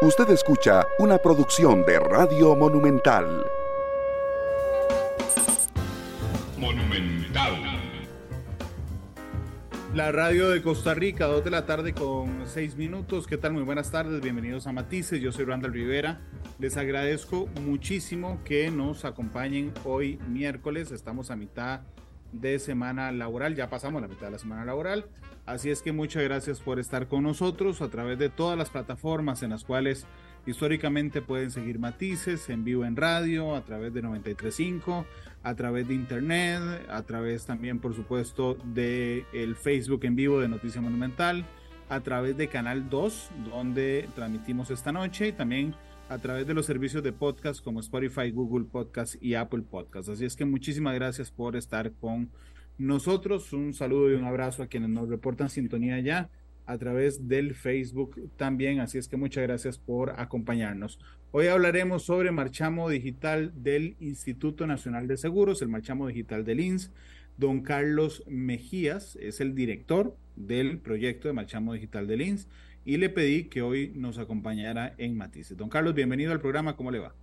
Usted escucha una producción de Radio Monumental. Monumental. La radio de Costa Rica, 2 de la tarde con 6 minutos. ¿Qué tal? Muy buenas tardes, bienvenidos a Matices. Yo soy Randall Rivera. Les agradezco muchísimo que nos acompañen hoy miércoles. Estamos a mitad de semana laboral, ya pasamos la mitad de la semana laboral. Así es que muchas gracias por estar con nosotros a través de todas las plataformas en las cuales históricamente pueden seguir matices en vivo en radio, a través de 935, a través de internet, a través también por supuesto de el Facebook en vivo de Noticia Monumental, a través de Canal 2 donde transmitimos esta noche y también a través de los servicios de podcast como Spotify, Google Podcast y Apple Podcast. Así es que muchísimas gracias por estar con nosotros. Un saludo y un abrazo a quienes nos reportan sintonía ya a través del Facebook también. Así es que muchas gracias por acompañarnos. Hoy hablaremos sobre marchamo digital del Instituto Nacional de Seguros, el marchamo digital del INS. Don Carlos Mejías es el director del proyecto de marchamo digital del INS y le pedí que hoy nos acompañara en Matices. Don Carlos, bienvenido al programa. ¿Cómo le va?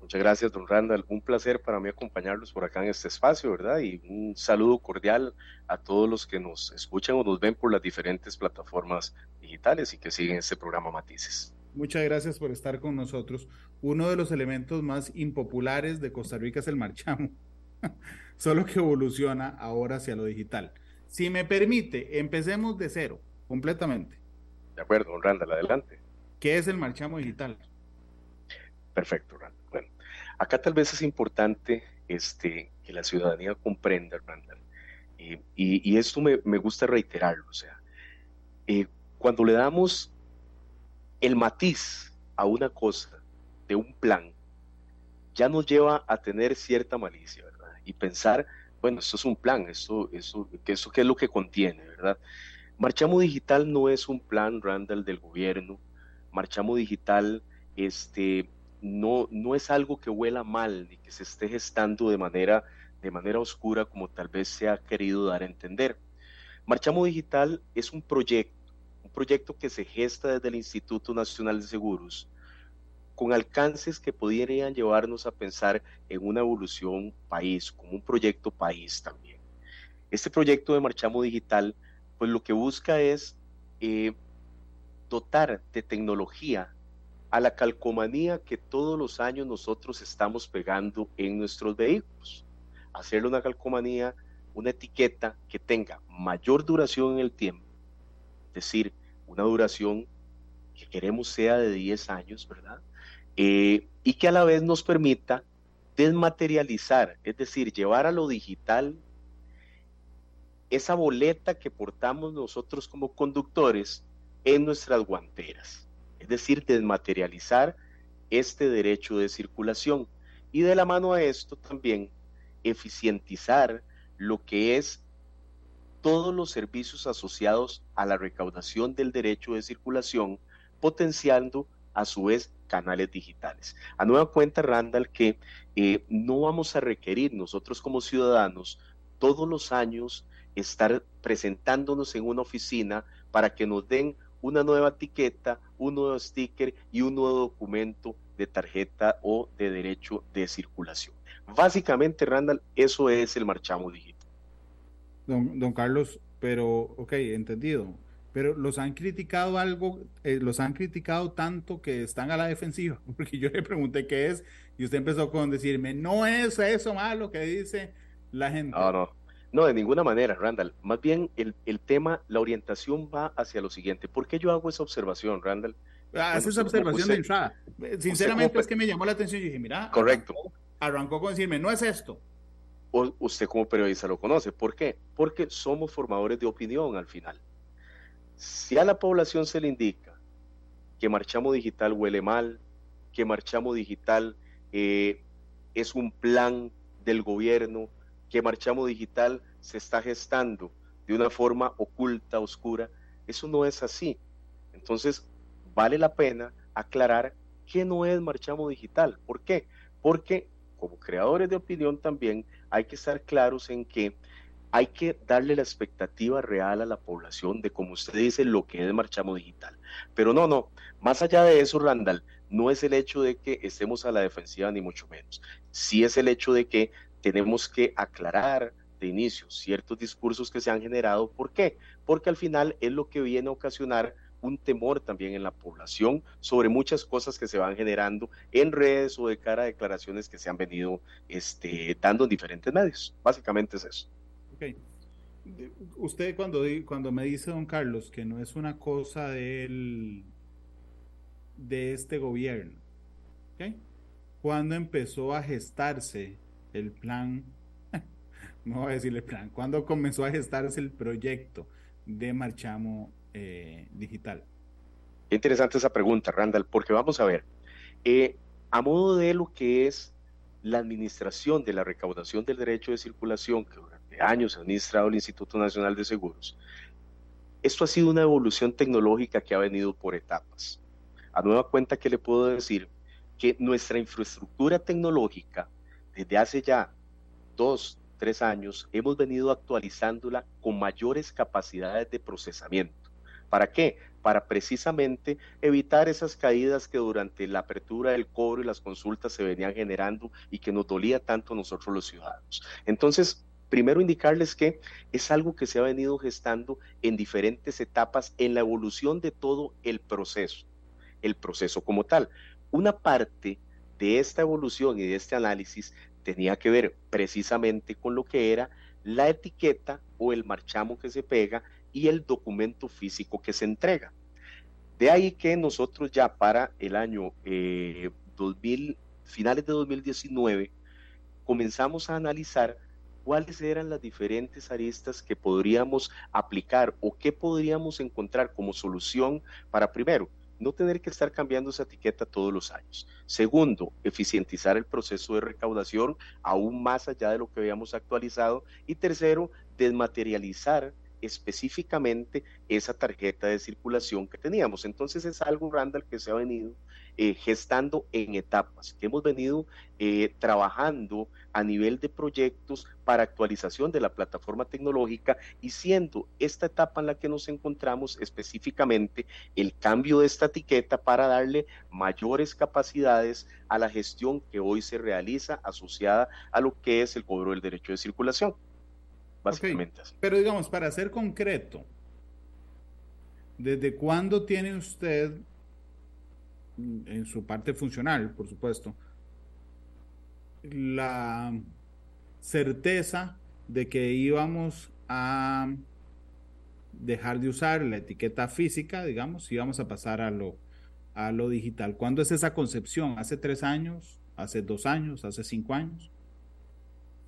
Muchas gracias, don Randall. Un placer para mí acompañarlos por acá en este espacio, ¿verdad? Y un saludo cordial a todos los que nos escuchan o nos ven por las diferentes plataformas digitales y que siguen este programa Matices. Muchas gracias por estar con nosotros. Uno de los elementos más impopulares de Costa Rica es el marchamo, solo que evoluciona ahora hacia lo digital. Si me permite, empecemos de cero, completamente. De acuerdo, don Randall, adelante. ¿Qué es el marchamo digital? Perfecto, Randall. Bueno, acá tal vez es importante este, que la ciudadanía comprenda, Randall, y, y, esto me, me, gusta reiterarlo, o sea, eh, cuando le damos el matiz a una cosa de un plan, ya nos lleva a tener cierta malicia, ¿verdad? Y pensar, bueno, esto es un plan, esto, eso, eso qué es lo que contiene, ¿verdad? Marchamo Digital no es un plan, Randall, del gobierno. Marchamo Digital este, no, no es algo que huela mal ni que se esté gestando de manera, de manera oscura como tal vez se ha querido dar a entender. Marchamo Digital es un proyecto, un proyecto que se gesta desde el Instituto Nacional de Seguros con alcances que podrían llevarnos a pensar en una evolución país, como un proyecto país también. Este proyecto de Marchamo Digital, pues lo que busca es eh, dotar de tecnología a la calcomanía que todos los años nosotros estamos pegando en nuestros vehículos. Hacerle una calcomanía, una etiqueta que tenga mayor duración en el tiempo, es decir, una duración que queremos sea de 10 años, ¿verdad? Eh, y que a la vez nos permita desmaterializar, es decir, llevar a lo digital esa boleta que portamos nosotros como conductores en nuestras guanteras es decir, desmaterializar este derecho de circulación. Y de la mano a esto también eficientizar lo que es todos los servicios asociados a la recaudación del derecho de circulación, potenciando a su vez canales digitales. A nueva cuenta, Randall, que eh, no vamos a requerir nosotros como ciudadanos todos los años estar presentándonos en una oficina para que nos den una nueva etiqueta, un nuevo sticker y un nuevo documento de tarjeta o de derecho de circulación. Básicamente, Randall, eso es el marchamo digital. Don, don Carlos, pero, ok, entendido. Pero los han criticado algo, eh, los han criticado tanto que están a la defensiva, porque yo le pregunté qué es y usted empezó con decirme, no es eso malo que dice la gente. No, no, no, de ninguna manera, Randall. Más bien el, tema, la orientación va hacia lo siguiente. ¿Por qué yo hago esa observación, Randall? Ah, esa observación de entrada. Sinceramente es que me llamó la atención y dije, mira, correcto. Arrancó, con decirme, no es esto. O, usted como periodista lo conoce. ¿Por qué? Porque somos formadores de opinión al final. Si a la población se le indica que Marchamo Digital huele mal, que Marchamo Digital eh, es un plan del gobierno, que Marchamo Digital se está gestando de una forma oculta, oscura. Eso no es así. Entonces, vale la pena aclarar que no es Marchamo Digital. ¿Por qué? Porque como creadores de opinión también hay que estar claros en que hay que darle la expectativa real a la población de, como usted dice, lo que es Marchamo Digital. Pero no, no, más allá de eso, Randall, no es el hecho de que estemos a la defensiva, ni mucho menos. Sí es el hecho de que tenemos que aclarar de inicio ciertos discursos que se han generado. ¿Por qué? Porque al final es lo que viene a ocasionar un temor también en la población sobre muchas cosas que se van generando en redes o de cara a declaraciones que se han venido este, dando en diferentes medios. Básicamente es eso. Okay. Usted cuando, cuando me dice, don Carlos, que no es una cosa del, de este gobierno, ¿okay? ¿cuándo empezó a gestarse el plan? no voy a decirle plan, ¿cuándo comenzó a gestarse el proyecto de Marchamo eh, Digital? Interesante esa pregunta, Randall, porque vamos a ver, eh, a modo de lo que es la administración de la recaudación del derecho de circulación que años ha administrado el Instituto Nacional de Seguros, esto ha sido una evolución tecnológica que ha venido por etapas. A nueva cuenta que le puedo decir que nuestra infraestructura tecnológica, desde hace ya dos, tres años, hemos venido actualizándola con mayores capacidades de procesamiento. ¿Para qué? Para precisamente evitar esas caídas que durante la apertura del cobro y las consultas se venían generando y que nos dolía tanto a nosotros los ciudadanos. Entonces, primero indicarles que es algo que se ha venido gestando en diferentes etapas en la evolución de todo el proceso, el proceso como tal. Una parte de esta evolución y de este análisis tenía que ver precisamente con lo que era la etiqueta o el marchamo que se pega y el documento físico que se entrega. De ahí que nosotros ya para el año 2000, eh, finales de 2019, comenzamos a analizar cuáles eran las diferentes aristas que podríamos aplicar o qué podríamos encontrar como solución para, primero, no tener que estar cambiando esa etiqueta todos los años. Segundo, eficientizar el proceso de recaudación aún más allá de lo que habíamos actualizado. Y tercero, desmaterializar específicamente esa tarjeta de circulación que teníamos. Entonces es algo, Randall, que se ha venido eh, gestando en etapas, que hemos venido eh, trabajando a nivel de proyectos para actualización de la plataforma tecnológica y siendo esta etapa en la que nos encontramos específicamente el cambio de esta etiqueta para darle mayores capacidades a la gestión que hoy se realiza asociada a lo que es el cobro del derecho de circulación. Básicamente Pero digamos, para ser concreto, ¿desde cuándo tiene usted en su parte funcional, por supuesto, la certeza de que íbamos a dejar de usar la etiqueta física, digamos, y íbamos a pasar a lo, a lo digital. ¿Cuándo es esa concepción? ¿Hace tres años? ¿Hace dos años? ¿Hace cinco años?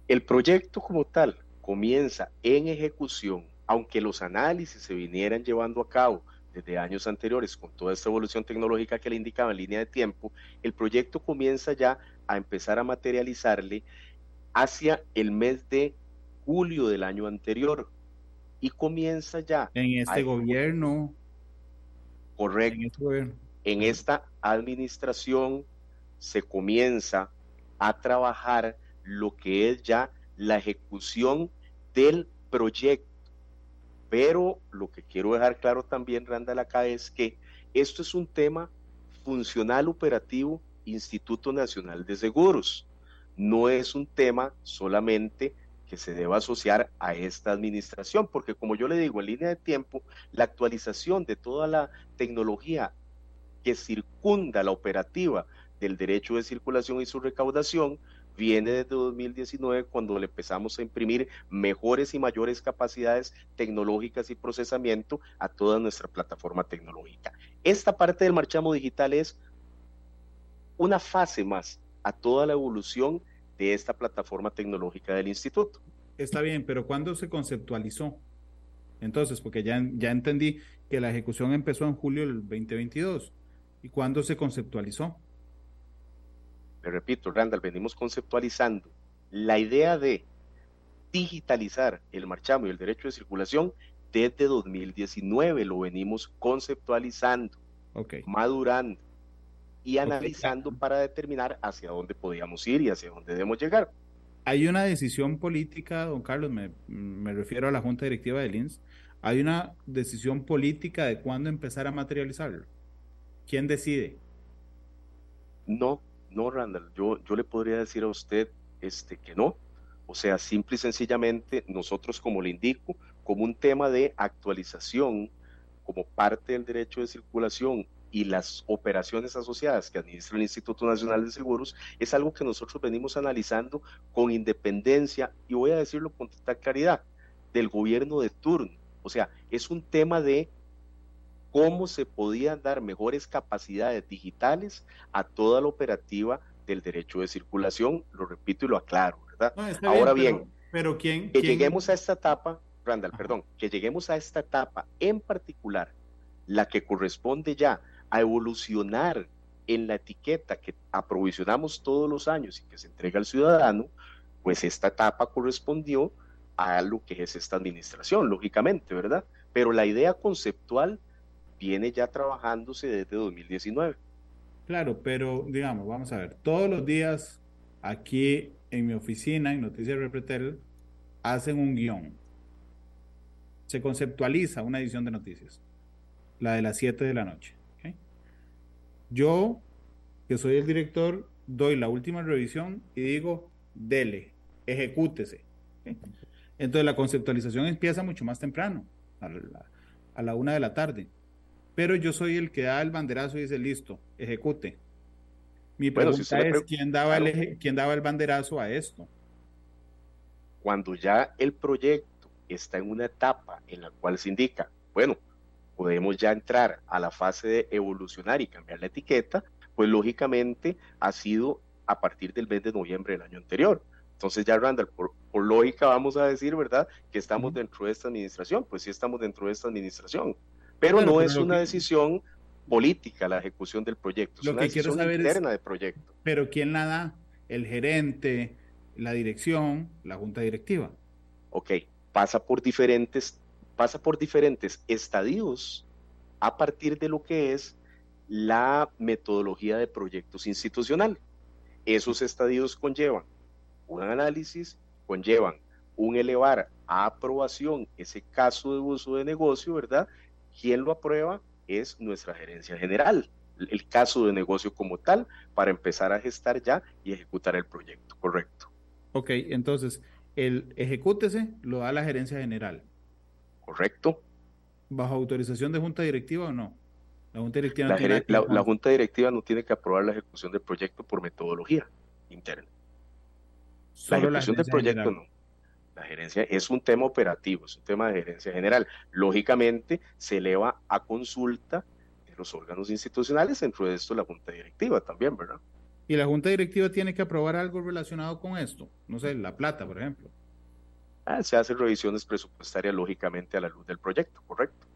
El proyecto como tal comienza en ejecución, aunque los análisis se vinieran llevando a cabo desde años anteriores, con toda esta evolución tecnológica que le indicaba en línea de tiempo, el proyecto comienza ya a empezar a materializarle hacia el mes de julio del año anterior y comienza ya. En este gobierno. Correcto. En, este en esta administración se comienza a trabajar lo que es ya la ejecución del proyecto pero lo que quiero dejar claro también, Randall, acá es que esto es un tema funcional operativo Instituto Nacional de Seguros. No es un tema solamente que se deba asociar a esta administración, porque como yo le digo, en línea de tiempo, la actualización de toda la tecnología que circunda la operativa del derecho de circulación y su recaudación viene desde 2019 cuando le empezamos a imprimir mejores y mayores capacidades tecnológicas y procesamiento a toda nuestra plataforma tecnológica. Esta parte del marchamo digital es una fase más a toda la evolución de esta plataforma tecnológica del instituto. Está bien, pero ¿cuándo se conceptualizó? Entonces, porque ya, ya entendí que la ejecución empezó en julio del 2022. ¿Y cuándo se conceptualizó? Le repito, Randall, venimos conceptualizando la idea de digitalizar el marchamo y el derecho de circulación desde 2019, lo venimos conceptualizando, madurando y analizando para determinar hacia dónde podíamos ir y hacia dónde debemos llegar. hay una decisión política, don Carlos, me, me refiero a la Junta Directiva del INS, hay una decisión política de cuándo empezar a materializarlo. ¿Quién decide? No, no, Randall, yo, yo le podría decir a usted este, que no. O sea, simple y sencillamente nosotros, como le indico, como un tema de actualización, como parte del derecho de circulación y las operaciones asociadas que administra el Instituto Nacional de Seguros, es algo que nosotros venimos analizando con independencia, y voy a decirlo con total claridad, del gobierno de turno. O sea, es un tema de cómo se podían dar mejores capacidades digitales a toda la operativa del derecho de circulación, lo repito y lo aclaro, ¿verdad? Ahora bien, pero, ¿quién, que lleguemos a esta etapa, Randall, perdón, que lleguemos a esta etapa en particular, la que corresponde ya a evolucionar en la etiqueta que aprovisionamos todos los años y que se entrega al ciudadano, pues esta etapa correspondió a lo que es esta administración, lógicamente, ¿verdad? Pero la idea conceptual viene ya trabajándose desde 2019. Claro, pero digamos, vamos a ver, todos los días aquí en mi oficina, en Noticias Repretel, hacen un guion. Se conceptualiza una edición de noticias, la de las 7 de la noche. Yo, que soy el director, doy la última revisión y digo, dele, ejecútese. Entonces la conceptualización empieza mucho más temprano, a la, a la una de la tarde pero yo soy el que da el banderazo y dice, listo, ejecute. Mi pregunta es, ¿quién daba, el, ¿quién daba el banderazo a esto? Cuando ya el proyecto está en una etapa en la cual se indica, bueno, podemos ya entrar a la fase de evolucionar y cambiar la etiqueta, pues lógicamente ha sido a partir del mes de noviembre del año anterior. Entonces ya, Randall, por, lógica vamos a decir, ¿verdad?, que estamos dentro de esta administración. Pues sí estamos dentro de esta administración. Pero no es una decisión política la ejecución del proyecto, es una decisión interna de proyecto. Pero ¿quién la da? El gerente, la dirección, la junta directiva. Ok, pasa por diferentes, pasa por diferentes estadios a partir de lo que es la metodología de proyectos institucional. Esos estadios conllevan un análisis, conllevan un elevar a aprobación ese caso de uso de negocio, ¿verdad? Quien lo aprueba es nuestra gerencia general, el caso de negocio como tal, para empezar a gestar ya y ejecutar el proyecto, correcto. Ok, entonces, el ejecútese lo da la gerencia general. Correcto. ¿Bajo autorización de junta directiva o no? La junta directiva, no tiene la, junta directiva no tiene que aprobar la ejecución del proyecto por metodología interna. la ejecución del proyecto no. La gerencia es un tema operativo, es un tema de gerencia general. Lógicamente se eleva a consulta de los órganos institucionales, dentro de esto la Junta Directiva también, ¿verdad? Y la Junta Directiva tiene que aprobar algo relacionado con esto, no sé, la plata, por ejemplo. Ah, se hacen revisiones presupuestarias, lógicamente, a la luz del proyecto, correcto.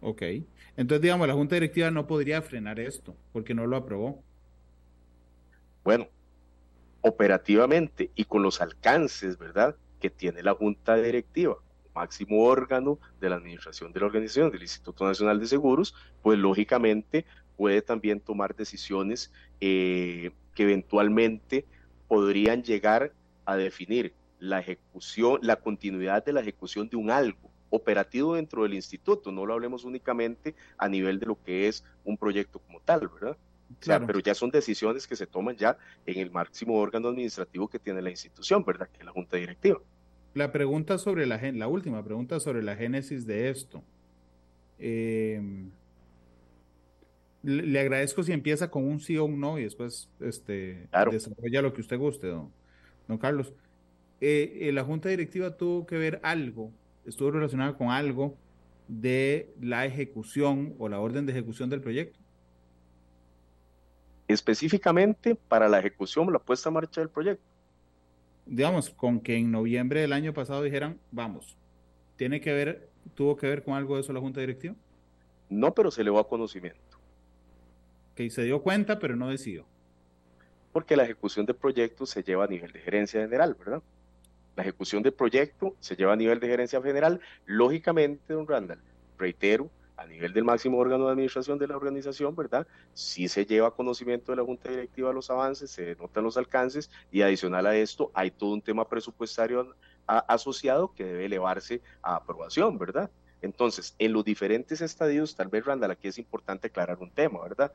Ok. Entonces, digamos, la Junta Directiva no podría frenar esto porque no lo aprobó. Bueno, operativamente y con los alcances, ¿verdad?, que tiene la Junta Directiva, máximo órgano de la administración de la organización del Instituto Nacional de Seguros, pues lógicamente puede también tomar decisiones eh, que eventualmente podrían llegar a definir la ejecución, la continuidad de la ejecución de un algo operativo dentro del instituto, no lo hablemos únicamente a nivel de lo que es un proyecto como tal, ¿verdad? Pero ya son decisiones que se toman ya en el máximo órgano administrativo que tiene la institución, ¿verdad? Que es la Junta Directiva. La pregunta sobre la, la última pregunta sobre la génesis de esto. Em, le, agradezco si empieza con un sí o un no y después este, desarrolla lo que usted guste, don, don Carlos. Eh, eh, la Junta Directiva tuvo que ver algo, estuvo relacionada con algo de la ejecución o la orden de ejecución del proyecto específicamente para la ejecución la puesta en marcha del proyecto. Digamos, con que en noviembre del año pasado dijeran, vamos, ¿tiene que ver, tuvo que ver con algo de eso la Junta Directiva? No, pero se elevó a conocimiento. Que se dio cuenta, pero no decidió. Porque la ejecución del proyecto se lleva a nivel de gerencia general, ¿verdad? La ejecución del proyecto se lleva a nivel de gerencia general. Lógicamente, don Randall, reitero, a nivel del máximo órgano de administración de la organización, ¿verdad? Sí se lleva conocimiento de la Junta Directiva los avances, se notan los alcances y adicional a esto hay todo un tema presupuestario asociado que debe elevarse a aprobación, ¿verdad? Entonces, en los diferentes estadios, tal vez, Randall, aquí es importante aclarar un tema, ¿verdad?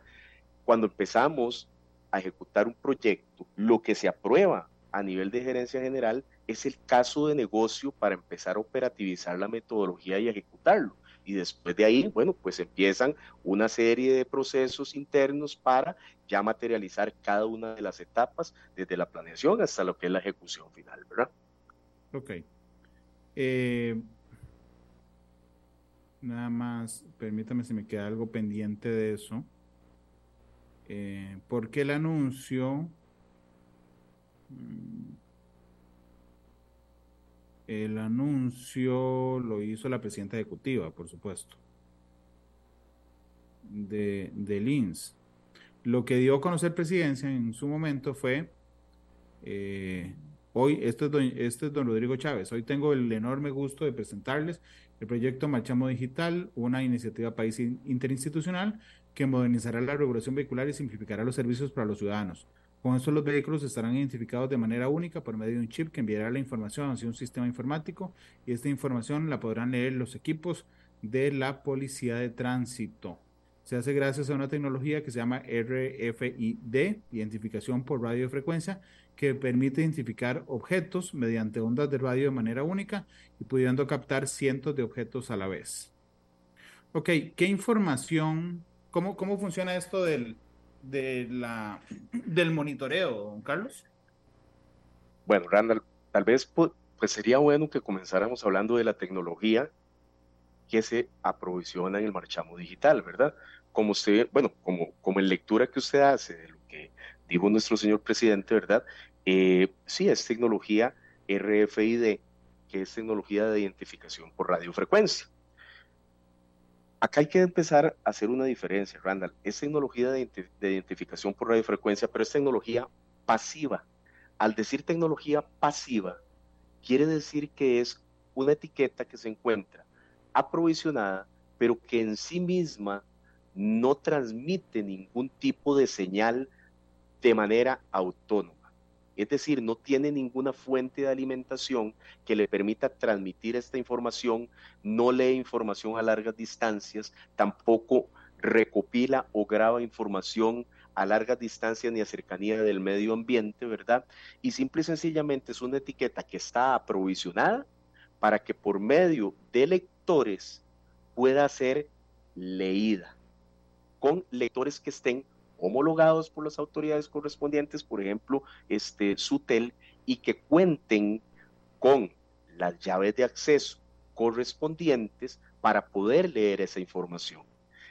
Cuando empezamos a ejecutar un proyecto, lo que se aprueba a nivel de gerencia general es el caso de negocio para empezar a operativizar la metodología y ejecutarlo y después de ahí, bueno, pues empiezan una serie de procesos internos para ya materializar cada una de las etapas, desde la planeación hasta lo que es la ejecución final, ¿verdad? Ok. Eh, nada más, permítame si me queda algo pendiente de eso. Eh, porque el anuncio... El anuncio lo hizo la presidenta ejecutiva, por supuesto, de, de LINS. Lo que dio a conocer presidencia en su momento fue, eh, hoy, este es, don, este es don Rodrigo Chávez, hoy tengo el enorme gusto de presentarles el proyecto Marchamo Digital, una iniciativa país interinstitucional que modernizará la regulación vehicular y simplificará los servicios para los ciudadanos. Con esto los vehículos estarán identificados de manera única por medio de un chip que enviará la información hacia un sistema informático y esta información la podrán leer los equipos de la Policía de Tránsito. Se hace gracias a una tecnología que se llama RFID, identificación por radiofrecuencia, que permite identificar objetos mediante ondas de radio de manera única y pudiendo captar cientos de objetos a la vez. Ok, ¿qué información, cómo, cómo funciona esto del, de la, del monitoreo, don Carlos? Bueno, Randall, tal vez pues, sería bueno que comenzáramos hablando de la tecnología que se aprovisiona en el marchamo digital, ¿verdad? Como usted, bueno, como, como en lectura que usted hace de lo que dijo nuestro señor presidente, ¿verdad? Eh, sí, es tecnología RFID, que es tecnología de identificación por radiofrecuencia. Acá hay que empezar a hacer una diferencia, Randall. Es tecnología de, identificación por radiofrecuencia, pero es tecnología pasiva. Al decir tecnología pasiva, quiere decir que es una etiqueta que se encuentra aprovisionada, pero que en sí misma no transmite ningún tipo de señal de manera autónoma. Es decir, no tiene ninguna fuente de alimentación que le permita transmitir esta información, no lee información a largas distancias, tampoco recopila o graba información a largas distancias ni a cercanía del medio ambiente, ¿verdad? Y simple y sencillamente es una etiqueta que está aprovisionada para que por medio de lectores pueda ser leída, con lectores que estén homologados por las autoridades correspondientes, por ejemplo, este SUTEL, y que cuenten con las llaves de acceso correspondientes para poder leer esa información.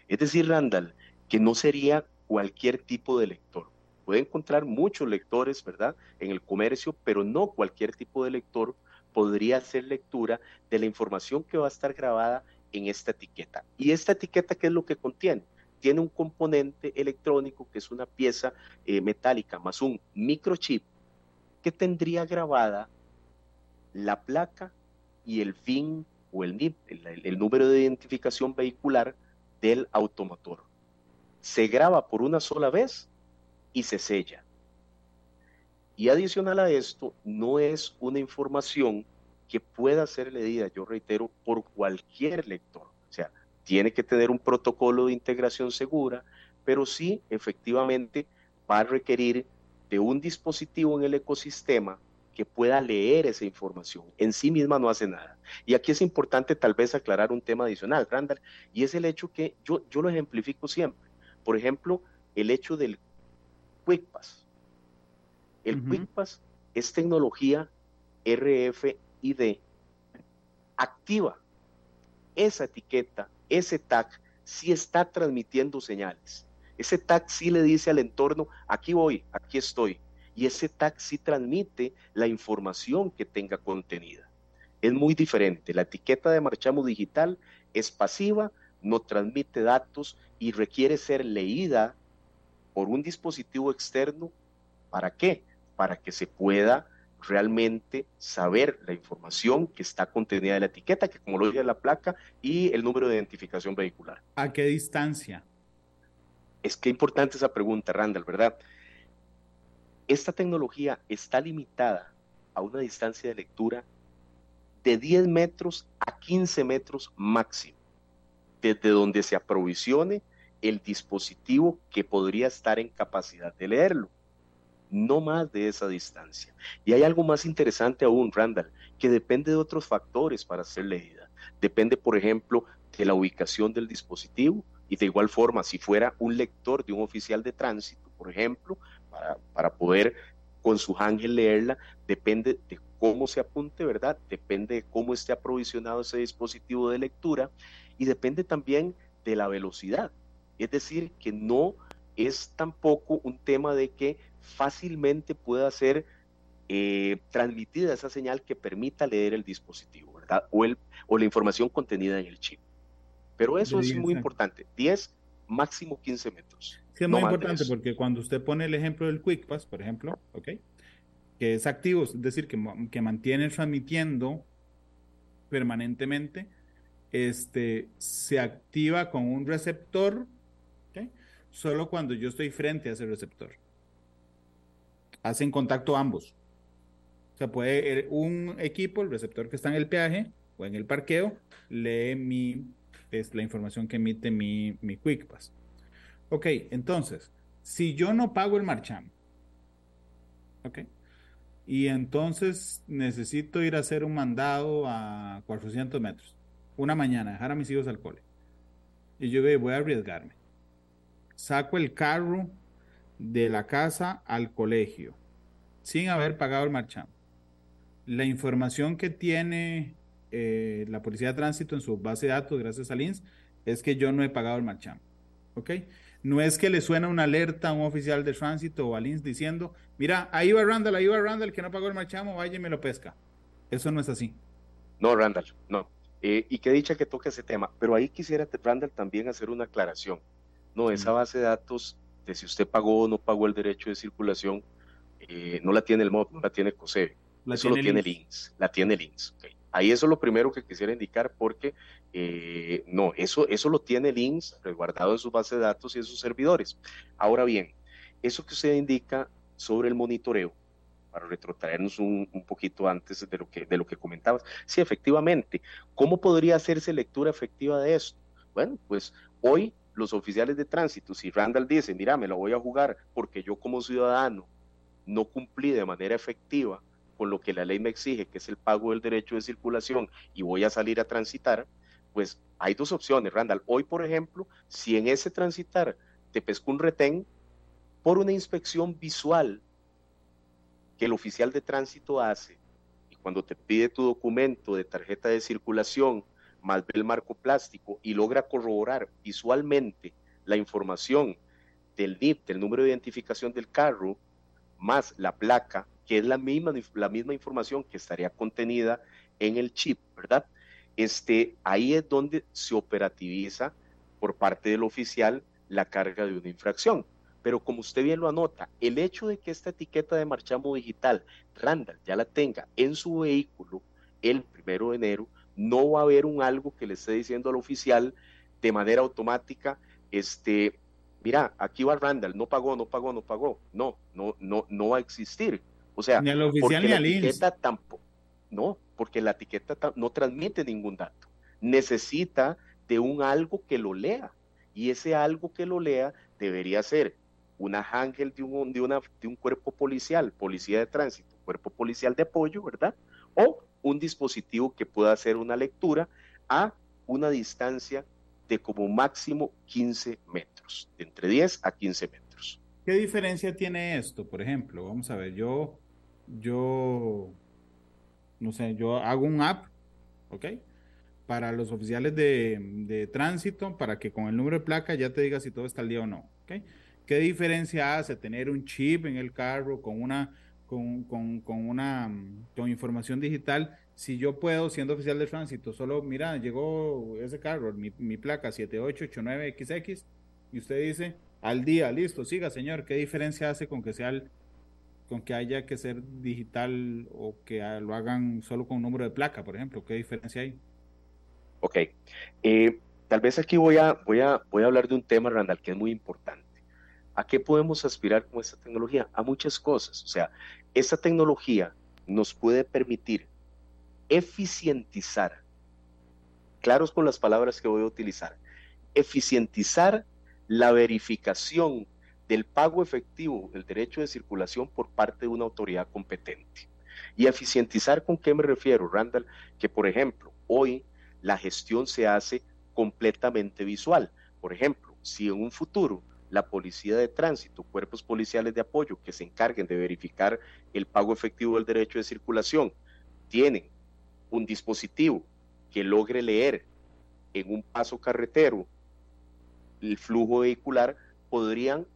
Es decir, Randall, que no sería cualquier tipo de lector. Puede encontrar muchos lectores, ¿verdad?, en el comercio, pero no cualquier tipo de lector podría hacer lectura de la información que va a estar grabada en esta etiqueta. ¿Y esta etiqueta qué es lo que contiene? Tiene un componente electrónico que es una pieza eh, metálica más un microchip que tendría grabada la placa y el fin o el NIP, el, número de identificación vehicular del automotor. Se graba por una sola vez y se sella. Y adicional a esto, no es una información que pueda ser leída, yo reitero, por cualquier lector. Tiene que tener un protocolo de integración segura, pero sí efectivamente va a requerir de un dispositivo en el ejosistema que pueda leer esa información. En sí misma no hace nada. Y aquí es importante tal vez aclarar un tema adicional, Randall, y es el hecho que yo, yo lo ejemplifico siempre. Por ejemplo, el hecho del QuickPass. El QuickPass es tecnología RFID activa. Esa etiqueta ese tag sí está transmitiendo señales. Ese tag sí le dice al entorno, aquí voy, aquí estoy. Y ese tag sí transmite la información que tenga contenida. Es muy diferente. La etiqueta de marchamo digital es pasiva, no transmite datos y requiere ser leída por un dispositivo externo. ¿Para qué? Para que se pueda realmente saber la información que está contenida en la etiqueta, que como lo dice la placa, y el número de identificación vehicular. ¿A qué distancia? Es que importante esa pregunta, Randall, ¿verdad? Esta tecnología está limitada a una distancia de lectura de 10 metros a 15 metros máximo, desde donde se aprovisione el dispositivo que podría estar en capacidad de leerlo no más de esa distancia. Y hay algo más interesante aún, Randall, que depende de otros factores para ser leída. Depende, por ejemplo, de la ubicación del dispositivo y de igual forma, si fuera un lector de un oficial de tránsito, por ejemplo, para, para poder con su ángel leerla, depende de cómo se apunte, ¿verdad? Depende de cómo esté aprovisionado ese dispositivo de lectura y depende también de la velocidad. Es decir, que no es tampoco un tema de que fácilmente pueda ser eh, transmitida esa señal que permita leer el dispositivo, ¿verdad? O, el, o la información contenida en el chip. Pero eso es muy importante, 10, máximo 15 metros. Sí, es muy importante porque cuando usted pone el ejemplo del Quick Pass, por ejemplo, ¿ok? Que es activo, es decir, que, que mantiene transmitiendo permanentemente, este, se activa con un receptor, ¿ok? Solo cuando yo estoy frente a ese receptor hacen contacto ambos. O sea, puede un equipo, el receptor que está en el peaje o en el parqueo, lee mi, es la información que emite mi, mi QuickPass. Ok, entonces, si yo no pago el marcham, ok, y entonces necesito ir a hacer un mandado a 400 metros, una mañana, dejar a mis hijos al cole, y yo voy a arriesgarme. Saco el carro de la casa al colegio sin haber pagado el marchamo. La información que tiene eh, la Policía de Tránsito en su base de datos, gracias a LINS, es que yo no he pagado el marchamo. ¿Ok? No es que le suena una alerta a un oficial de tránsito o a LINS diciendo, mira, ahí va Randall, ahí va Randall, que no pagó el marchamo, vaya y me lo pesca. Eso no es así. No, Randall, no. Eh, y qué dicha que toque ese tema. Pero ahí quisiera, Randall, también hacer una aclaración. No, esa base de datos de si usted pagó o no pagó el derecho de circulación, eh, no la tiene el MOD, no la tiene COSEBE, eso lo tiene el INS, la tiene el INS. Ahí eso es lo primero que quisiera indicar porque eh, no, eso, eso lo tiene el INS resguardado en su base de datos y en sus servidores. Ahora bien, eso que usted indica sobre el monitoreo, para retrotraernos un, un, poquito antes de lo, que, de lo que comentabas. Sí, efectivamente. ¿Cómo podría hacerse lectura efectiva de esto? Bueno, pues hoy los oficiales de tránsito, si Randall dice, mira, me lo voy a jugar porque yo como ciudadano no cumplí de manera efectiva con lo que la ley me exige, que es el pago del derecho de circulación, y voy a salir a transitar, pues hay dos opciones, Randall. Hoy, por ejemplo, si en ese transitar te pesco un retén, por una inspección visual que el oficial de tránsito hace, y cuando te pide tu documento de tarjeta de circulación, más el marco plástico, y logra corroborar visualmente la información del NIP, del número de identificación del carro, más la placa, que es la misma, la misma información que estaría contenida en el chip, ¿verdad? Este, ahí es donde se operativiza por parte del oficial la carga de una infracción. Pero como usted bien lo anota, el hecho de que esta etiqueta de marchamo digital, Randall, ya la tenga en su vehículo el primero de enero, no va a haber un algo que le esté diciendo al oficial de manera automática, este, mira, aquí va Randall, no pagó, no pagó, no pagó. No, no, no, no va a existir. O sea, ni al oficial ni al etiqueta tampoco. No, porque la etiqueta no transmite ningún dato. Necesita de un algo que lo lea. Y ese algo que lo lea debería ser una ángel de un, de, una, de un cuerpo policial, policía de tránsito, cuerpo policial de apoyo, ¿verdad? O un dispositivo que pueda hacer una lectura a una distancia de como máximo 15 metros, entre 10 a 15 metros. ¿Qué diferencia tiene esto? Por ejemplo, vamos a ver, yo, yo, no sé, yo hago un app, ¿ok? Para los oficiales de, de tránsito, para que con el número de placa ya te diga si todo está al día o no, ¿ok? ¿Qué diferencia hace tener un chip en el carro con una, con, con, una, con información digital si yo puedo, siendo oficial de tránsito, solo, mira, llegó ese carro, mi, mi placa 7889XX, y usted dice, al día, listo, siga, señor, ¿qué diferencia hace con que sea con que haya que ser digital o que lo hagan solo con un número de placa, por ejemplo? ¿Qué diferencia hay? Ok. Eh, tal vez aquí voy a, voy, a, voy a hablar de un tema, Randall, que es muy importante. ¿A qué podemos aspirar con esta tecnología? A muchas cosas. O sea, esta tecnología nos puede permitir eficientizar, claros con las palabras que voy a utilizar, eficientizar la verificación del pago efectivo del derecho de circulación por parte de una autoridad competente. Y eficientizar con qué me refiero, Randall, que por ejemplo, hoy la gestión se hace completamente visual. Por ejemplo, si en un futuro la policía de tránsito, cuerpos policiales de apoyo que se encarguen de verificar el pago efectivo del derecho de circulación, tienen un dispositivo que logre leer en un paso carretero el flujo vehicular, podrían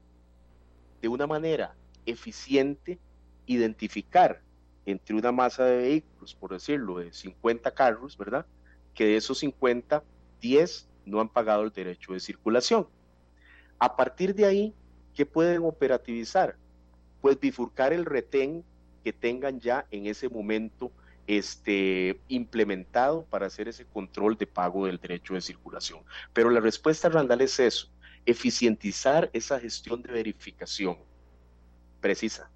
de una manera eficiente identificar entre una masa de vehículos, por decirlo, de 50 carros, ¿verdad? Que de esos 50, 10 no han pagado el derecho de circulación. A partir de ahí, ¿qué pueden operativizar? Pues bifurcar el retén que tengan ya en ese momento este, implementado para hacer ese control de pago del derecho de circulación. Pero la respuesta, Randall, es eso, eficientizar esa gestión de verificación precisa.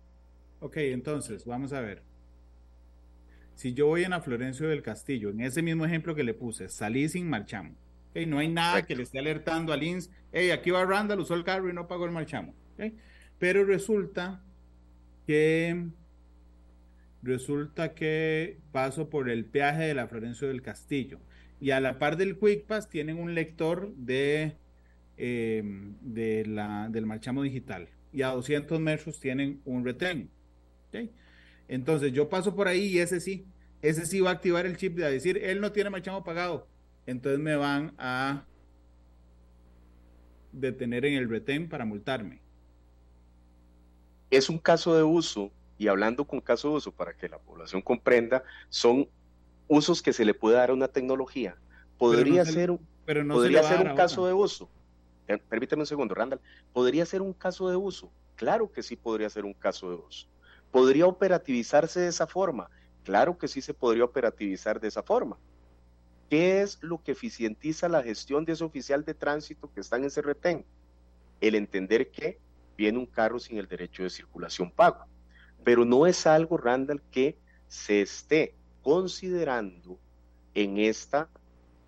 Ok, entonces, vamos a ver. Si yo voy en a Florencio del Castillo, en ese mismo ejemplo que le puse, salí sin marchamo, no hay nada que le esté alertando al INS, hey, aquí va Randall, usó el carro y no pagó el marchamo. Pero resulta que resulta que paso por el peaje de la Florencio del Castillo. Y a la par del Quick Pass tienen un lector de, em, de la, del marchamo digital. Y a 200 metros tienen un retén. Entonces yo paso por ahí y ese sí, ese sí va a activar el chip de decir, él no tiene marchamo pagado, entonces me van a detener en el retén para multarme. Es un caso de uso, y hablando con caso de uso para que la población comprenda, son usos que se le puede dar a una tecnología. Podría ser, pero no podría ser un caso de uso. Eh, permítame un segundo, Randall. ¿Podría ser un caso de uso? Claro que sí podría ser un caso de uso. ¿Podría operativizarse de esa forma? Claro que sí se podría operativizar de esa forma. ¿Qué es lo que eficientiza la gestión de ese oficial de tránsito que está en ese retén? El entender que viene un carro sin el derecho de circulación pago. Pero no es algo, Randall, que se esté considerando en esta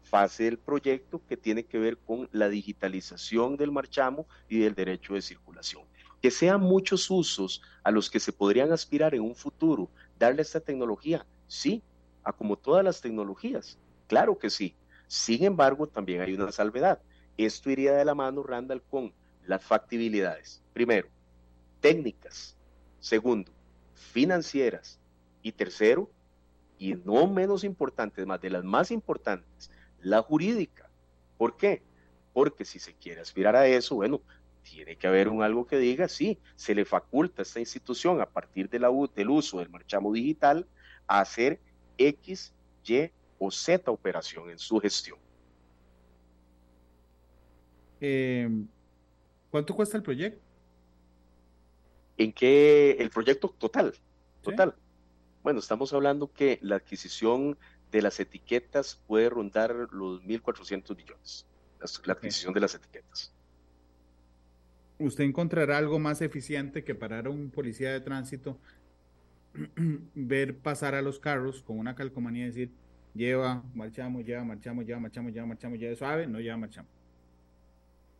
fase del proyecto que tiene que ver con la digitalización del marchamo y del derecho de circulación. Que sean muchos usos a los que se podrían aspirar en un futuro, darle esta tecnología, sí, a como todas las tecnologías, Claro que sí. Sin embargo, también hay una salvedad. Esto iría de la mano, Randall, con las factibilidades. Primero, técnicas. Segundo, financieras. Y tercero, y no menos importante, más de las más importantes, la jurídica. ¿Por qué? Porque si se quiere aspirar a eso, bueno, tiene que haber un algo que diga, sí, se le faculta a esta institución a partir del uso del marchamo digital a hacer X, Y o Z operación en su gestión. Eh, ¿Cuánto cuesta el proyecto? ¿En qué? El proyecto total. Total. Bueno, estamos hablando que la adquisición de las etiquetas puede rondar los 1.400 millones. La, adquisición de las etiquetas. ¿Usted encontrará algo más eficiente que parar a un policía de tránsito, ver pasar a los carros con una calcomanía y decir, lleva, marchamos, lleva, marchamos, lleva, marchamos, lleva, marchamos, lleva suave, no lleva, marchamos.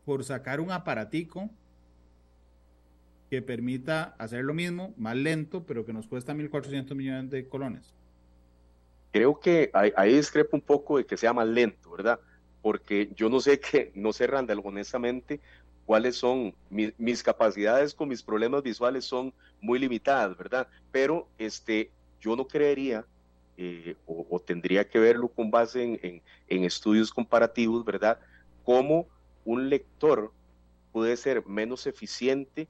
Por sacar un aparatico que permita hacer lo mismo, más lento, pero que nos cuesta 1.400 millones de colones. Creo que ahí, discrepo un poco de que sea más lento, ¿verdad? Porque yo no sé qué, no sé, Randall, honestamente, cuáles son mis, mis, capacidades con mis problemas visuales son muy limitadas, ¿verdad? Pero este, yo no creería eh, o, tendría que verlo con base en, estudios comparativos, ¿verdad? Cómo un lector puede ser menos eficiente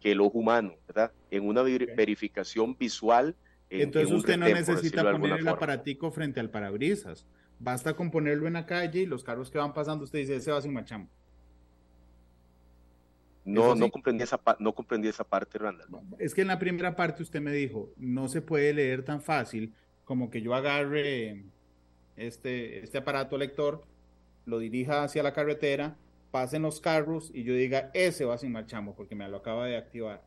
que el ojo humano, ¿verdad? En una verificación visual. Entonces usted no necesita poner el aparatico frente al parabrisas. Basta con ponerlo en la calle y los carros que van pasando, usted dice, ese va sin machamo. No, no comprendí, esa, no comprendí esa parte, Randall. Es que en la primera parte usted me dijo, no se puede leer tan fácil como que yo agarre este, este aparato lector, lo dirija hacia la carretera, pasen los carros y yo diga, ese va sin marchamo porque me lo acaba de activar.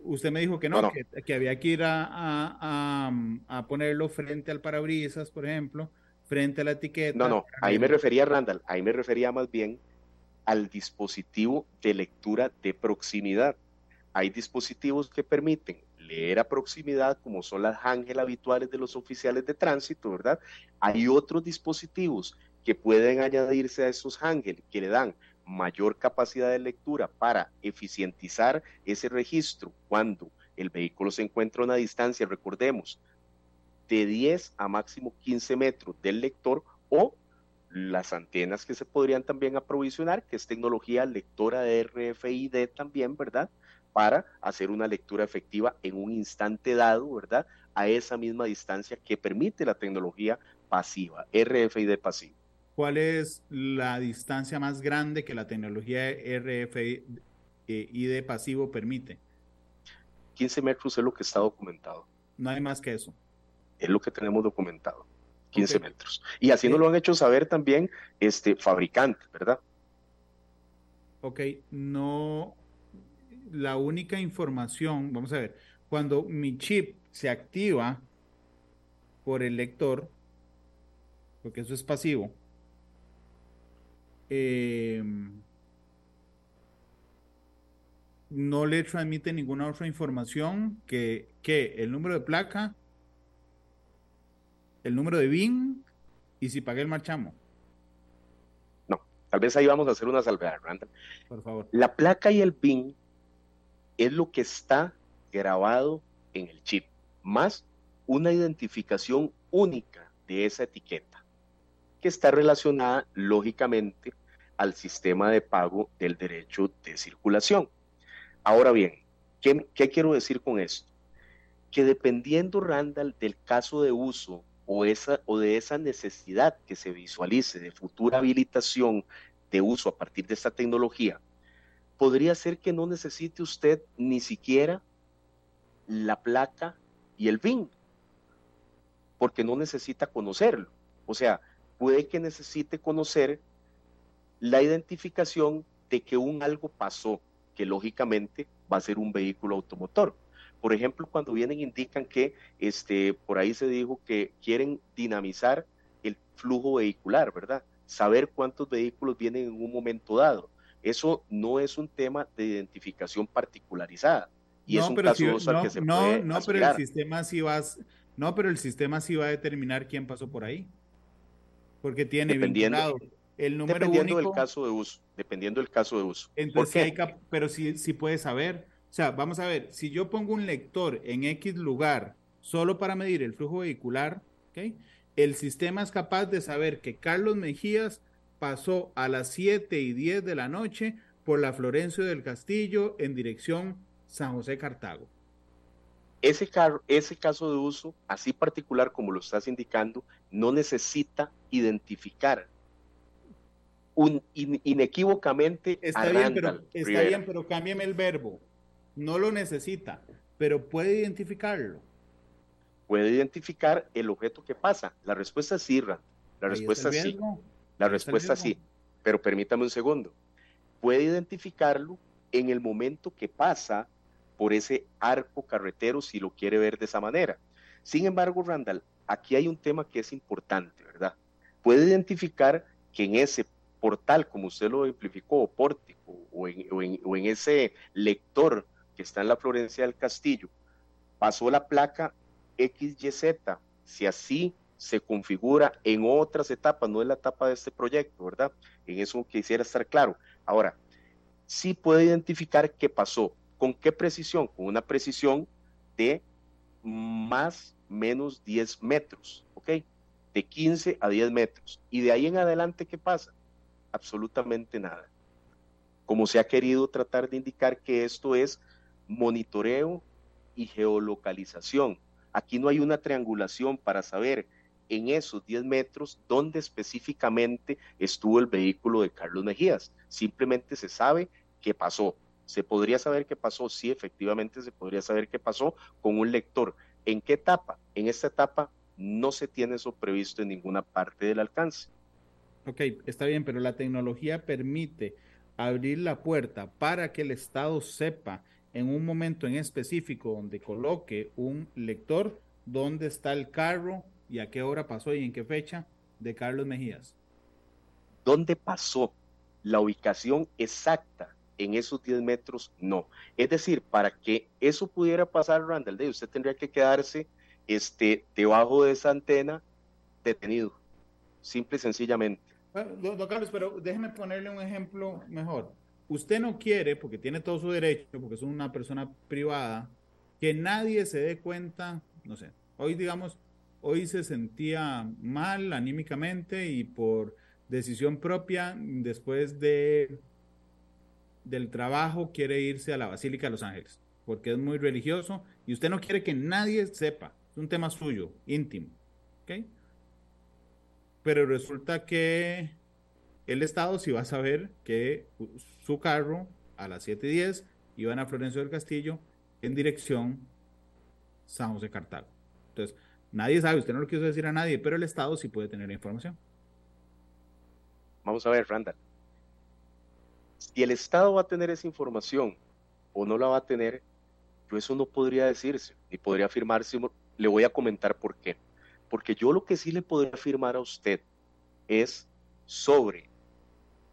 Usted me dijo que no, Que, había que ir a, a, ponerlo frente al parabrisas, por ejemplo, frente a la etiqueta. No, no, ahí me refería, Randall, ahí me refería más bien al dispositivo de lectura de proximidad. Hay dispositivos que permiten leer a proximidad, como son las ángel habituales de los oficiales de tránsito, ¿verdad? Hay otros dispositivos que pueden añadirse a esos ángeles, que le dan mayor capacidad de lectura para eficientizar ese registro cuando el vehículo se encuentra a una distancia, recordemos, de 10 a máximo 15 metros del lector o las antenas que se podrían también aprovisionar, que es tecnología lectora de RFID también, ¿verdad? Para hacer una lectura efectiva en un instante dado, ¿verdad? A esa misma distancia que permite la tecnología pasiva, RFID pasivo. ¿Cuál es la distancia más grande que la tecnología RFID pasivo permite? 15 metros es lo que está documentado. No hay más que eso. Es lo que tenemos documentado. 15 metros. Y así nos lo han hecho saber también este fabricante, ¿verdad? Ok, no, la única información, vamos a ver, cuando mi chip se activa por el lector, porque eso es pasivo, em, no le transmite ninguna otra información que, que el número de placa el número de BIN y si pagué el marchamo. No, tal vez ahí vamos a hacer una salvedad, Randall. Por favor. La placa y el BIN es lo que está grabado en el chip, más una identificación única de esa etiqueta, que está relacionada lógicamente al sistema de pago del derecho de circulación. Ahora bien, ¿qué, qué quiero decir con esto? Que dependiendo, Randall, del caso de uso o, esa, o de esa necesidad que se visualice de futura habilitación de uso a partir de esta tecnología, podría ser que no necesite usted ni siquiera la placa y el BIN, porque no necesita conocerlo. O sea, puede que necesite conocer la identificación de que un algo pasó, que lógicamente va a ser un vehículo automotor. Por ejemplo, cuando vienen indican que este, por ahí se dijo que quieren dinamizar el flujo vehicular, ¿verdad? Saber cuántos vehículos vienen en un momento dado. Eso no es un tema de identificación particularizada. Y es un caso no, que se no, puede no, pero el sistema sí va, no, pero el sistema sí va a determinar quién pasó por ahí. Porque tiene dependiendo, el número dependiendo del caso de uso, dependiendo del caso de uso. Entonces, pero sí, sí puede saber o sea, vamos a ver, si yo pongo un lector en X lugar solo para medir el flujo vehicular, el sistema es capaz de saber que Carlos Mejías pasó a las 7 y 10 de la noche por la Florencio del Castillo en dirección San José Cartago. Ese, ese caso de uso, así particular como lo estás indicando, no necesita identificar un, inequívocamente está bien, pero, está bien, pero cámbiame el verbo no lo necesita, pero puede identificarlo. Puede identificar el objeto que pasa. La respuesta es sí, La respuesta es sí. La respuesta sí. Pero permítame un segundo. Puede identificarlo en el momento que pasa por ese arco carretero si lo quiere ver de esa manera. Sin embargo, Randall, aquí hay un tema que es importante, ¿verdad? Puede identificar que en ese portal, como usted lo simplificó, o pórtico, o en, o en ese lector que está en la Florencia del Castillo, pasó la placa XYZ, si así se configura en otras etapas, no es la etapa de este proyecto, ¿verdad? En eso quisiera estar claro. Ahora, sí puede identificar qué pasó. ¿Con qué precisión? Con una precisión de más menos 10 metros, ¿ok? De 15 a 10 metros. Y de ahí en adelante, ¿qué pasa? Absolutamente nada. Como se ha querido tratar de indicar que esto es monitoreo y geolocalización. Aquí no hay una triangulación para saber en esos 10 metros dónde específicamente estuvo el vehículo de Carlos Mejías. Simplemente se sabe qué pasó. Se podría saber qué pasó, sí, efectivamente se podría saber qué pasó con un lector. ¿En qué etapa? En esta etapa no se tiene eso previsto en ninguna parte del alcance. Ok, está bien, pero la tecnología permite abrir la puerta para que el Estado sepa en un momento en específico donde coloque un lector dónde está el carro y a qué hora pasó y en qué fecha de Carlos Mejías. ¿Dónde pasó? La ubicación exacta en esos 10 metros, no. Es decir, para que eso pudiera pasar, Randall Day, usted tendría que quedarse este, debajo de esa antena detenido, simple y sencillamente. Bueno, don Carlos, pero déjeme ponerle un ejemplo mejor. Usted no quiere, porque tiene todo su derecho, porque es una persona privada, que nadie se dé cuenta, no sé, hoy digamos, hoy se sentía mal anímicamente y por decisión propia, después de del trabajo, quiere irse a la Basílica de Los Ángeles, porque es muy religioso y usted no quiere que nadie sepa, es un tema suyo, íntimo, ¿ok? Pero resulta que el Estado sí va a saber que su carro a las 7.10 iban a Florencio del Castillo en dirección San José Cartago. Entonces, nadie sabe, usted no lo quiso decir a nadie, pero el Estado sí puede tener información. Vamos a ver, Randall. Si el Estado va a tener esa información o no la va a tener, yo eso no podría decirse, ni podría afirmarse. Le voy a comentar por qué. Porque yo lo que sí le podría afirmar a usted es sobre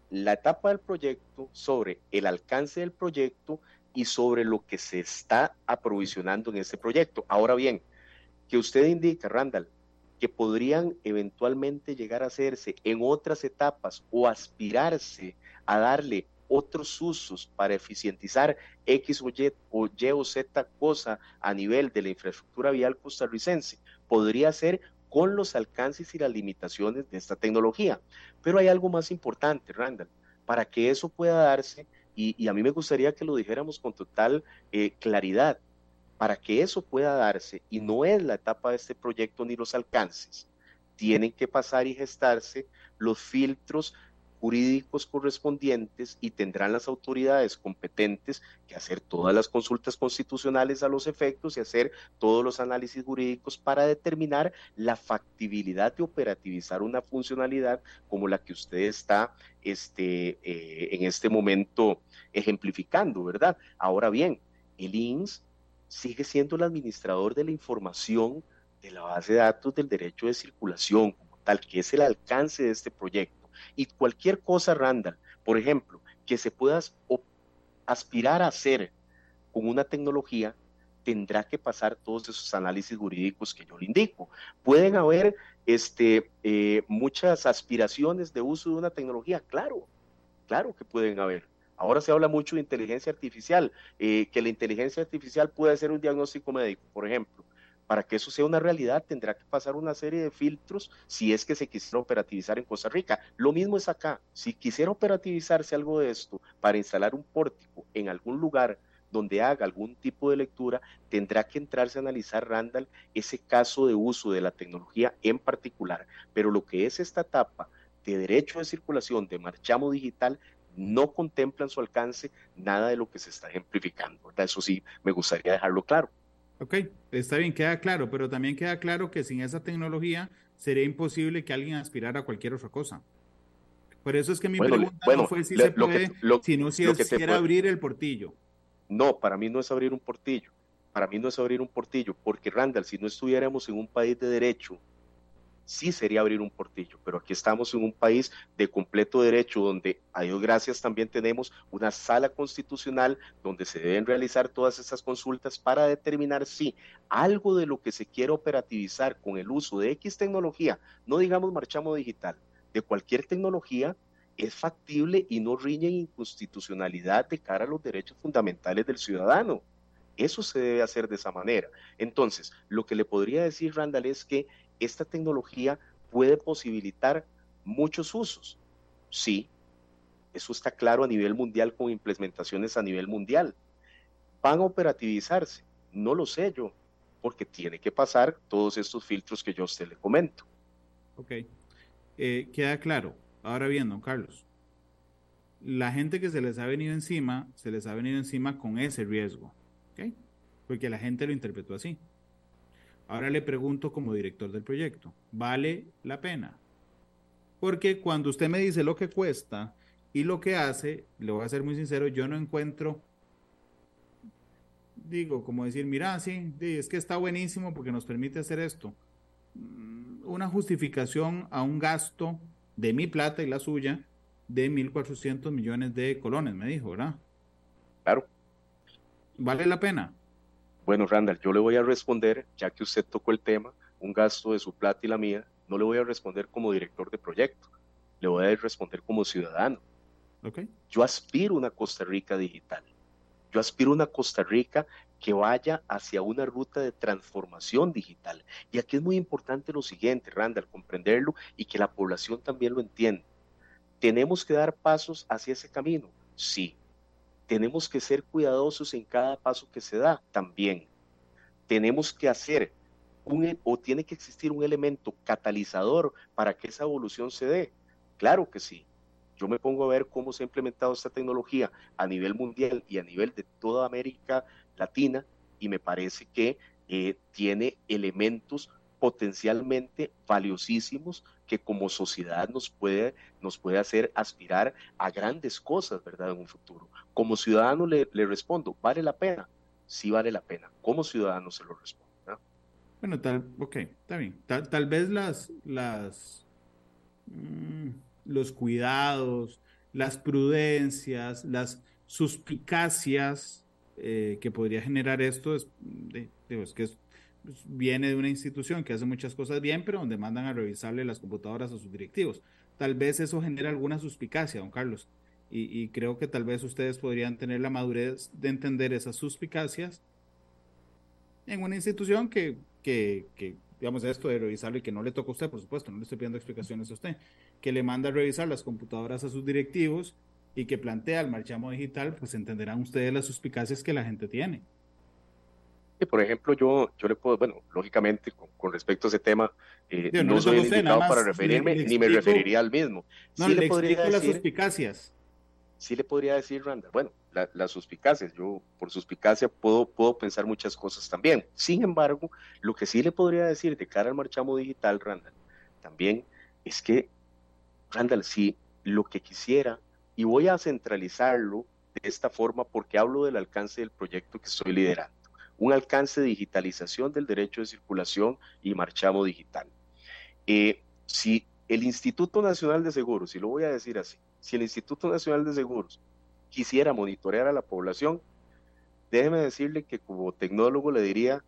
la etapa del proyecto, sobre el alcance del proyecto y sobre lo que se está aprovisionando en ese proyecto. Ahora bien, que usted indica, Randall, que podrían eventualmente llegar a hacerse en otras etapas o aspirarse a darle otros usos para eficientizar X o Y o, Z cosa a nivel de la infraestructura vial costarricense, podría ser con los alcances y las limitaciones de esta tecnología. Pero hay algo más importante, Randall, para que eso pueda darse, y, a mí me gustaría que lo dijéramos con total eh, claridad, para que eso pueda darse, y no es la etapa de este proyecto ni los alcances, tienen que pasar y gestarse los filtros jurídicos correspondientes y tendrán las autoridades competentes que hacer todas las consultas constitucionales a los efectos y hacer todos los análisis jurídicos para determinar la factibilidad de operativizar una funcionalidad como la que usted está este, eh, en este momento ejemplificando, ¿verdad? Ahora bien, el INS sigue siendo el administrador de la información de la base de datos del derecho de circulación como tal, que es el alcance de este proyecto y cualquier cosa, Randall, por ejemplo, que se pueda aspirar a hacer con una tecnología, tendrá que pasar todos esos análisis jurídicos que yo le indico. Pueden haber este, eh, muchas aspiraciones de uso de una tecnología, claro, claro que pueden haber. Ahora se habla mucho de inteligencia artificial, eh, que la inteligencia artificial puede hacer un diagnóstico médico, por ejemplo. Para que eso sea una realidad tendrá que pasar una serie de filtros si es que se quisiera operativizar en Costa Rica. Lo mismo es acá. Si quisiera operativizarse algo de esto para instalar un pórtico en algún lugar donde haga algún tipo de lectura, tendrá que entrarse a analizar Randall ese caso de uso de la tecnología en particular. Pero lo que es esta etapa de derecho de circulación de marchamo digital no contempla en su alcance nada de lo que se está ejemplificando. Eso sí, me gustaría dejarlo claro. Ok, está bien, queda claro, pero también queda claro que sin esa tecnología sería imposible que alguien aspirara a cualquier otra cosa. Por eso es que mi pregunta no fue si se puede, sino si es si abrir el portillo. No, para mí no es abrir un portillo. Para mí no es abrir un portillo, porque Randall, si no estuviéramos en un país de derecho, sí sería abrir un portillo, pero aquí estamos en un país de completo derecho donde, a Dios gracias, también tenemos una sala constitucional donde se deben realizar todas esas consultas para determinar si algo de lo que se quiere operativizar con el uso de X tecnología, no digamos marchamo digital, de cualquier tecnología, es factible y no riñe inconstitucionalidad de cara a los derechos fundamentales del ciudadano. Eso se debe hacer de esa manera. Entonces, lo que le podría decir Randall es que esta tecnología puede posibilitar muchos usos. Sí, eso está claro a nivel mundial con implementaciones a nivel mundial. ¿Van a operativizarse? No lo sé yo, porque tiene que pasar todos estos filtros que yo a usted le comento. Ok. Eh, queda claro. Ahora bien, don Carlos, la gente que se les ha venido encima, se les ha venido encima con ese riesgo. ¿Ok? Porque la gente lo interpretó así. Ahora le pregunto como director del proyecto, ¿vale la pena? Porque cuando usted me dice lo que cuesta y lo que hace, le voy a ser muy sincero, yo no encuentro, digo, como decir, mira, sí, es que está buenísimo porque nos permite hacer esto. Mm, una justificación a un gasto de mi plata y la suya de 1.400 millones de colones, me dijo, ¿verdad? Claro. ¿Vale la pena? Bueno, Randall, yo le voy a responder, ya que usted tocó el tema, un gasto de su plata y la mía, no le voy a responder como director de proyecto, le voy a responder como ciudadano. Okay. Yo aspiro a una Costa Rica digital. Yo aspiro a una Costa Rica que vaya hacia una ruta de transformación digital. Y aquí es muy importante lo siguiente, Randall, comprenderlo y que la población también lo entienda. ¿Tenemos que dar pasos hacia ese camino? Sí. ¿Tenemos que ser cuidadosos en cada paso que se da? También. ¿Tenemos que hacer un, o tiene que existir un elemento catalizador para que esa evolución se dé? Claro que sí. Yo me pongo a ver cómo se ha implementado esta tecnología a nivel mundial y a nivel de toda América Latina y me parece que eh, tiene elementos potencialmente valiosísimos que como sociedad nos puede, nos puede hacer aspirar a grandes cosas, ¿verdad? En un futuro. Como ciudadano le, respondo, ¿vale la pena? Sí vale la pena. Como ciudadano se lo respondo. Bueno, tal, ok, está bien. Tal, tal vez las, las, mmm, los cuidados, las prudencias, las suspicacias eh, que podría generar esto es, de, es que es, pues, viene de una institución que hace muchas cosas bien, pero donde mandan a revisarle las computadoras a sus directivos. Tal vez eso genera alguna suspicacia, don Carlos. Y, creo que tal vez ustedes podrían tener la madurez de entender esas suspicacias en una institución que, que, que digamos, esto de revisarlo y que no le toca a usted, por supuesto, no le estoy pidiendo explicaciones a usted, que le manda a revisar las computadoras a sus directivos y que plantea el marchamo digital, pues entenderán ustedes las suspicacias que la gente tiene. Y por ejemplo, yo, yo le puedo, bueno, lógicamente, con, con respecto a ese tema, eh, no, no soy el indicado para referirme, ni me referiría al mismo. No, sí le, le podría decir, las suspicacias. Sí le podría decir, Randa, bueno, la, las suspicacias, yo por suspicacia puedo, puedo pensar muchas cosas también. Sin embargo, lo que sí le podría decir de cara al marchamo digital, Randall, también es que, Randall, si lo que quisiera, y voy a centralizarlo de esta forma porque hablo del alcance del proyecto que estoy liderando, un alcance de digitalización del derecho de circulación y marchamo digital. Eh, si el Instituto Nacional de Seguros, y lo voy a decir así, si el Instituto Nacional de Seguros quisiera monitorear a la población, déjeme decirle que como tecnólogo le diría,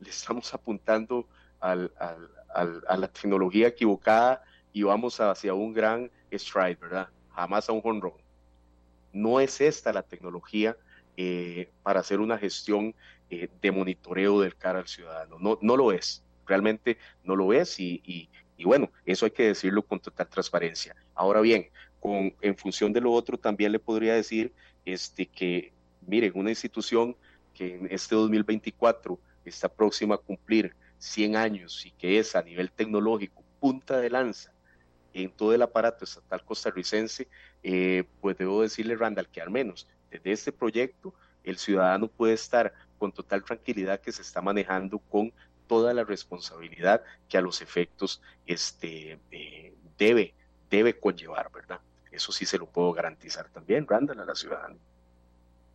le estamos apuntando a la tecnología equivocada y vamos hacia un gran stride, ¿verdad? Jamás a un home run. No es esta la tecnología eh, para hacer una gestión eh, de monitoreo del cara al ciudadano. No, no lo es, realmente no lo es y, y, y bueno, eso hay que decirlo con total transparencia. Ahora bien, con, en función de lo otro, también le podría decir este, que, miren, una institución que en este 2024 está próxima a cumplir 100 años y que es a nivel tecnológico punta de lanza en todo el aparato estatal costarricense, eh, pues debo decirle, Randall, que al menos desde este proyecto el ciudadano puede estar con total tranquilidad que se está manejando con toda la responsabilidad que a los efectos este, eh, debe, debe conllevar, ¿verdad? Eso sí se lo puedo garantizar también, Randall, a la ciudadanía.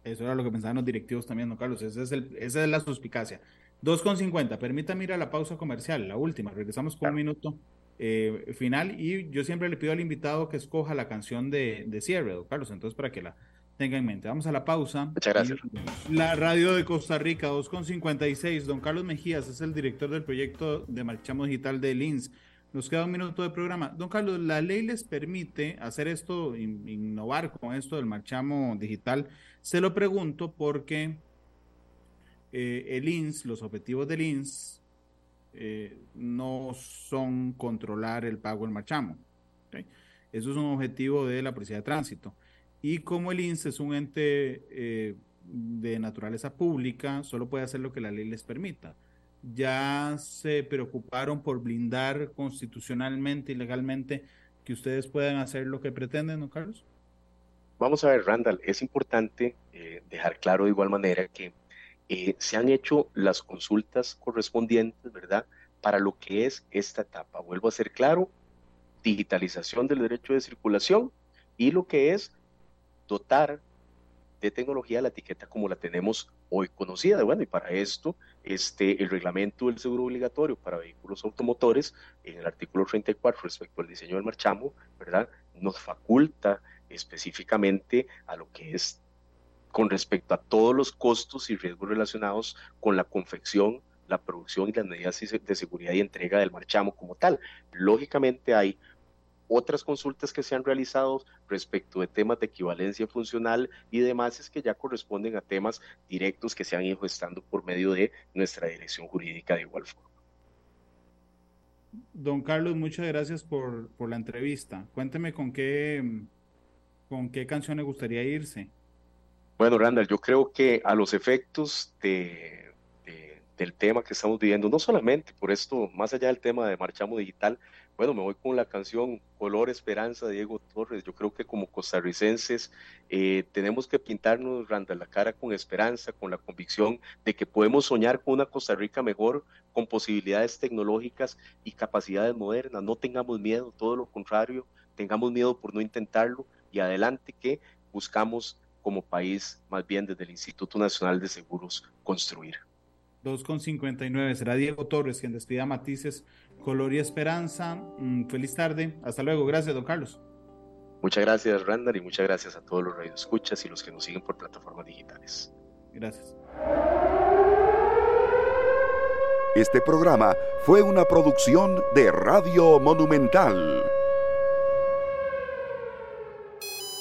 Eso era lo que pensaban los directivos también, ¿no, Carlos? Esa es, el, esa es la suspicacia. 2.50, permítame ir a la pausa comercial, la última. Regresamos con claro. un minuto eh, final y yo siempre le pido al invitado que escoja la canción de, de cierre, don Carlos, entonces para que la tenga en mente. Vamos a la pausa. Muchas gracias. La radio de Costa Rica, 2.56. Don Carlos Mejías es el director del proyecto de Marchamo Digital de Lins. Nos queda un minuto de programa. Don Carlos, la ley les permite hacer esto, innovar con esto del marchamo digital. Se lo pregunto porque eh, el INS, los objetivos del INS, eh, no son controlar el pago del marchamo. ¿okay? Eso es un objetivo de la Policía de Tránsito. Y como el INS es un ente eh, de naturaleza pública, solo puede hacer lo que la ley les permita. ya se preocuparon por blindar constitucionalmente y legalmente que ustedes puedan hacer lo que pretenden, ¿no, Carlos? Vamos a ver, Randall, es importante eh, dejar claro de igual manera que eh, se han hecho las consultas correspondientes, ¿verdad? Para lo que es esta etapa. Vuelvo a ser claro, digitalización del derecho de circulación y lo que es dotar de tecnología la etiqueta como la tenemos hoy conocida. Bueno, y para esto, este, el reglamento del seguro obligatorio para vehículos automotores, en el artículo 34 respecto al diseño del marchamo, ¿verdad? Nos faculta específicamente a lo que es con respecto a todos los costos y riesgos relacionados con la confección, la producción y las medidas de seguridad y entrega del marchamo como tal. Lógicamente hay otras consultas que se han realizado respecto de temas de equivalencia funcional y demás es que ya corresponden a temas directos que se han ido gestando por medio de nuestra dirección jurídica de igual forma. Don Carlos, muchas gracias por, por la entrevista. Cuénteme con qué, con qué canción le gustaría irse. Bueno, Randall, yo creo que a los efectos de, del tema que estamos viviendo, no solamente por esto, más allá del tema de Marchamo Digital, bueno, me voy con la canción Color Esperanza de Diego Torres. Yo creo que como costarricenses eh, tenemos que pintarnos, Randall, la cara con esperanza, con la convicción de que podemos soñar con una Costa Rica mejor, con posibilidades tecnológicas y capacidades modernas. No tengamos miedo, todo lo contrario, tengamos miedo por no intentarlo y adelante que buscamos como país, más bien desde el Instituto Nacional de Seguros, construir. 2.59. Será Diego Torres quien despida Matices, Color y Esperanza. Mm, feliz tarde. Hasta luego. Gracias, don Carlos. Muchas gracias, Randall, y muchas gracias a todos los radioescuchas y los que nos siguen por plataformas digitales. Gracias. Este programa fue una producción de Radio Monumental.